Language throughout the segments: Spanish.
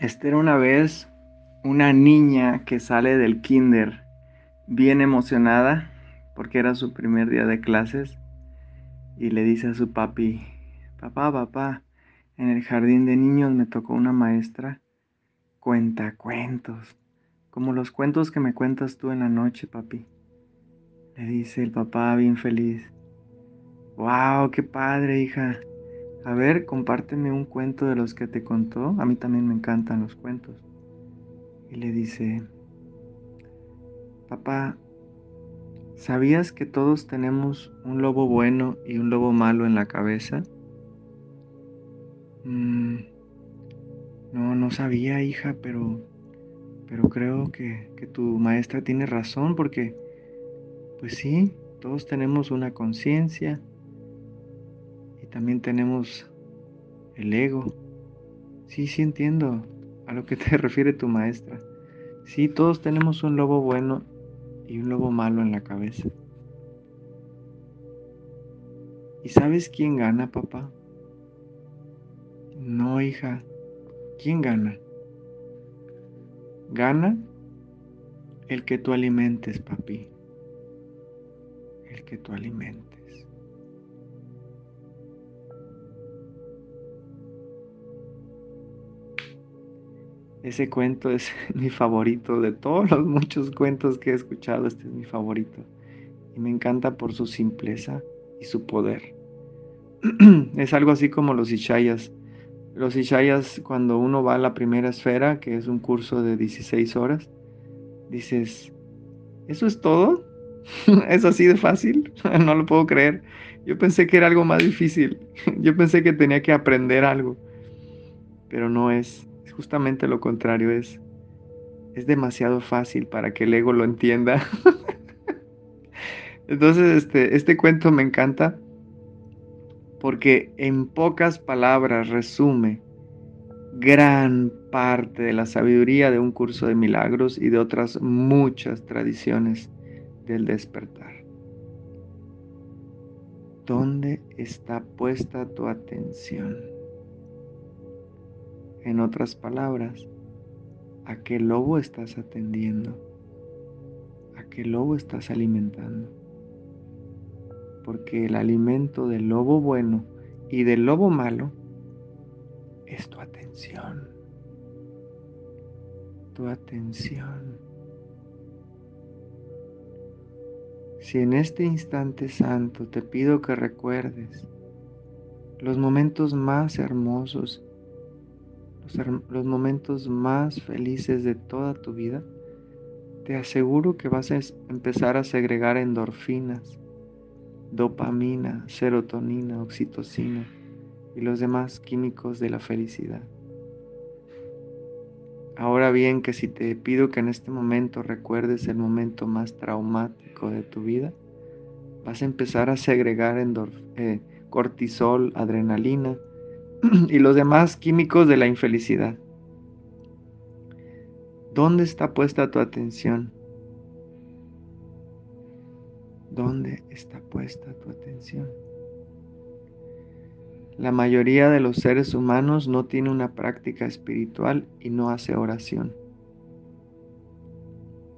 Esta era una vez una niña que sale del kinder bien emocionada porque era su primer día de clases y le dice a su papi, papá, papá, en el jardín de niños me tocó una maestra cuenta cuentos, como los cuentos que me cuentas tú en la noche, papi. Le dice el papá bien feliz. ¡Wow! ¡Qué padre, hija! A ver, compárteme un cuento de los que te contó. A mí también me encantan los cuentos. Y le dice, papá, ¿sabías que todos tenemos un lobo bueno y un lobo malo en la cabeza? Mm, no, no sabía, hija, pero, pero creo que, que tu maestra tiene razón porque, pues sí, todos tenemos una conciencia también tenemos el ego. Sí, sí entiendo a lo que te refiere tu maestra. Sí, todos tenemos un lobo bueno y un lobo malo en la cabeza. ¿Y sabes quién gana, papá? No, hija. ¿Quién gana? Gana el que tú alimentes, papi. El que tú alimentes. Ese cuento es mi favorito de todos los muchos cuentos que he escuchado. Este es mi favorito. Y me encanta por su simpleza y su poder. es algo así como los Ishayas. Los Ishayas, cuando uno va a la primera esfera, que es un curso de 16 horas, dices, ¿eso es todo? ¿Es así de fácil? no lo puedo creer. Yo pensé que era algo más difícil. Yo pensé que tenía que aprender algo. Pero no es justamente lo contrario, es, es demasiado fácil para que el ego lo entienda. Entonces, este, este cuento me encanta porque en pocas palabras resume gran parte de la sabiduría de un curso de milagros y de otras muchas tradiciones del despertar. ¿Dónde está puesta tu atención? En otras palabras, ¿a qué lobo estás atendiendo? ¿A qué lobo estás alimentando? Porque el alimento del lobo bueno y del lobo malo es tu atención. Tu atención. Si en este instante santo te pido que recuerdes los momentos más hermosos los momentos más felices de toda tu vida, te aseguro que vas a empezar a segregar endorfinas, dopamina, serotonina, oxitocina y los demás químicos de la felicidad. Ahora bien, que si te pido que en este momento recuerdes el momento más traumático de tu vida, vas a empezar a segregar eh, cortisol, adrenalina, y los demás químicos de la infelicidad. ¿Dónde está puesta tu atención? ¿Dónde está puesta tu atención? La mayoría de los seres humanos no tiene una práctica espiritual y no hace oración.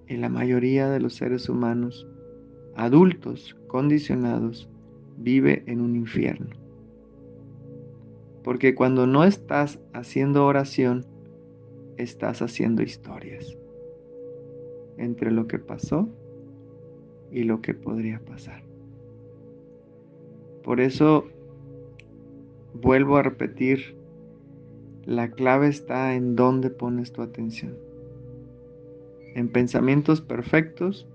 Y la mayoría de los seres humanos, adultos, condicionados, vive en un infierno. Porque cuando no estás haciendo oración, estás haciendo historias entre lo que pasó y lo que podría pasar. Por eso vuelvo a repetir, la clave está en dónde pones tu atención. En pensamientos perfectos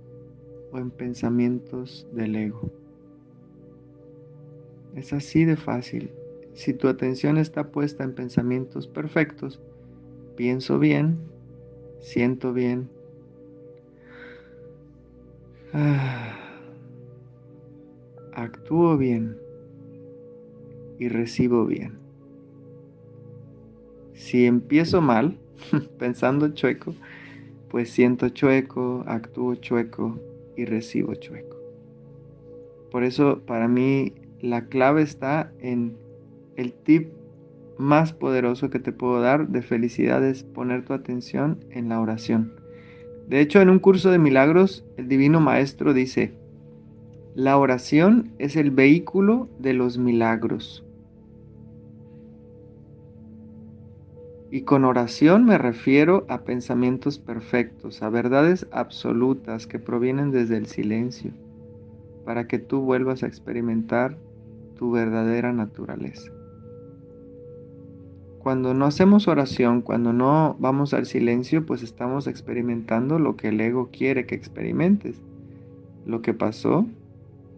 o en pensamientos del ego. Es así de fácil. Si tu atención está puesta en pensamientos perfectos, pienso bien, siento bien, ah, actúo bien y recibo bien. Si empiezo mal, pensando chueco, pues siento chueco, actúo chueco y recibo chueco. Por eso para mí la clave está en el tip más poderoso que te puedo dar de felicidad es poner tu atención en la oración. De hecho, en un curso de milagros, el Divino Maestro dice, la oración es el vehículo de los milagros. Y con oración me refiero a pensamientos perfectos, a verdades absolutas que provienen desde el silencio, para que tú vuelvas a experimentar tu verdadera naturaleza. Cuando no hacemos oración, cuando no vamos al silencio, pues estamos experimentando lo que el ego quiere que experimentes, lo que pasó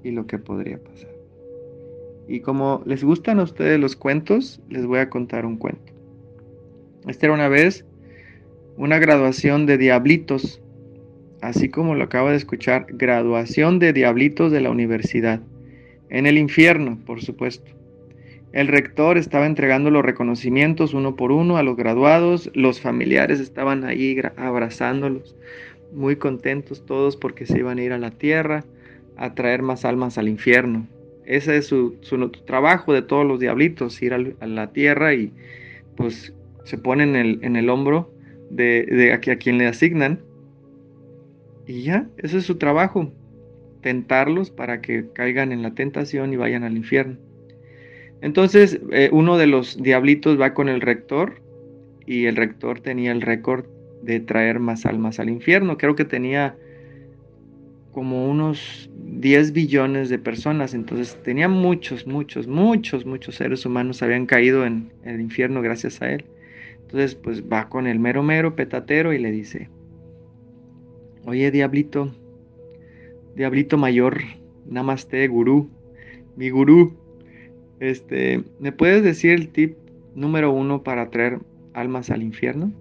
y lo que podría pasar. Y como les gustan a ustedes los cuentos, les voy a contar un cuento. Esta era una vez una graduación de diablitos, así como lo acabo de escuchar, graduación de diablitos de la universidad, en el infierno, por supuesto. El rector estaba entregando los reconocimientos uno por uno a los graduados, los familiares estaban ahí abrazándolos, muy contentos todos porque se iban a ir a la tierra a traer más almas al infierno. Ese es su, trabajo de todos los diablitos, ir a, la tierra y pues se ponen en el, en el hombro de, a, a quien le asignan. Y ya, ese es su trabajo, tentarlos para que caigan en la tentación y vayan al infierno. Entonces, eh, uno de los diablitos va con el rector y el rector tenía el récord de traer más almas al infierno. Creo que tenía como unos 10 billones de personas, entonces tenía muchos, muchos, muchos, muchos seres humanos habían caído en el infierno gracias a él. Entonces, pues va con el mero mero petatero y le dice, oye diablito, diablito mayor, namaste, gurú, mi gurú, este, ¿me puedes decir el tip número uno para traer almas al infierno?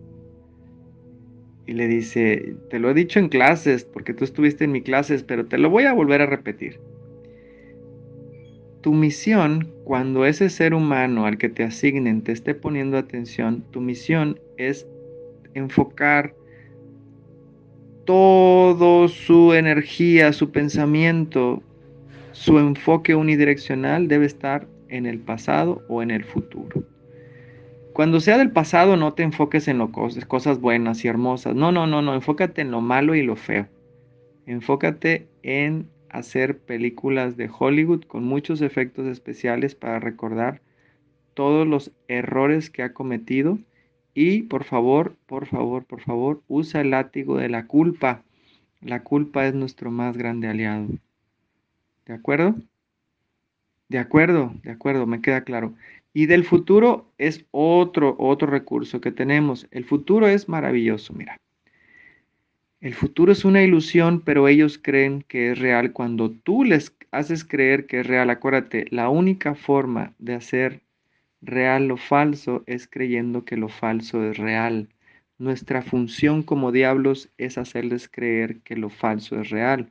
Y le dice, te lo he dicho en clases, porque tú estuviste en mi clases, pero te lo voy a volver a repetir. Tu misión, cuando ese ser humano al que te asignen te esté poniendo atención, tu misión es enfocar todo su energía, su pensamiento, su enfoque unidireccional debe estar en el pasado o en el futuro. Cuando sea del pasado, no te enfoques en lo cosas buenas y hermosas. No, no, no, no. Enfócate en lo malo y lo feo. Enfócate en hacer películas de Hollywood con muchos efectos especiales para recordar todos los errores que ha cometido. Y por favor, por favor, por favor, usa el látigo de la culpa. La culpa es nuestro más grande aliado. ¿De acuerdo? De acuerdo, de acuerdo, me queda claro. Y del futuro es otro, otro recurso que tenemos. El futuro es maravilloso, mira. El futuro es una ilusión, pero ellos creen que es real cuando tú les haces creer que es real. Acuérdate, la única forma de hacer real lo falso es creyendo que lo falso es real. Nuestra función como diablos es hacerles creer que lo falso es real.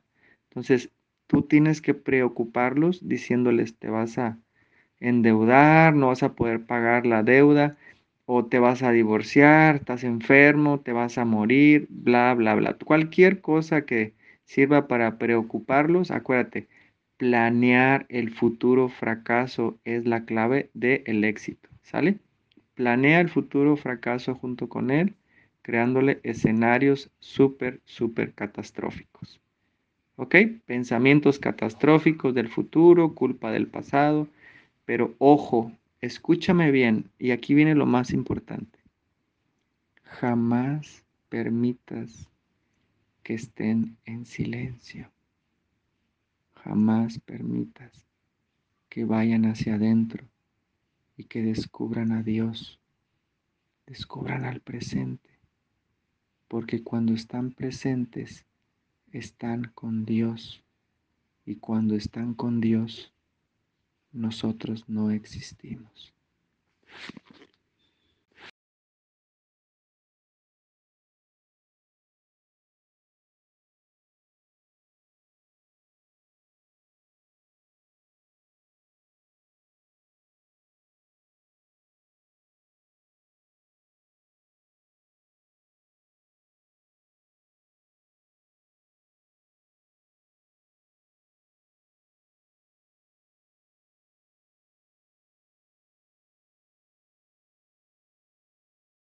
Entonces, Tú tienes que preocuparlos diciéndoles te vas a endeudar, no vas a poder pagar la deuda o te vas a divorciar, estás enfermo, te vas a morir, bla, bla, bla. Cualquier cosa que sirva para preocuparlos, acuérdate, planear el futuro fracaso es la clave del éxito, ¿sale? Planea el futuro fracaso junto con él, creándole escenarios súper, súper catastróficos. ¿Ok? Pensamientos catastróficos del futuro, culpa del pasado. Pero ojo, escúchame bien, y aquí viene lo más importante. Jamás permitas que estén en silencio. Jamás permitas que vayan hacia adentro y que descubran a Dios, descubran al presente, porque cuando están presentes están con Dios y cuando están con Dios, nosotros no existimos.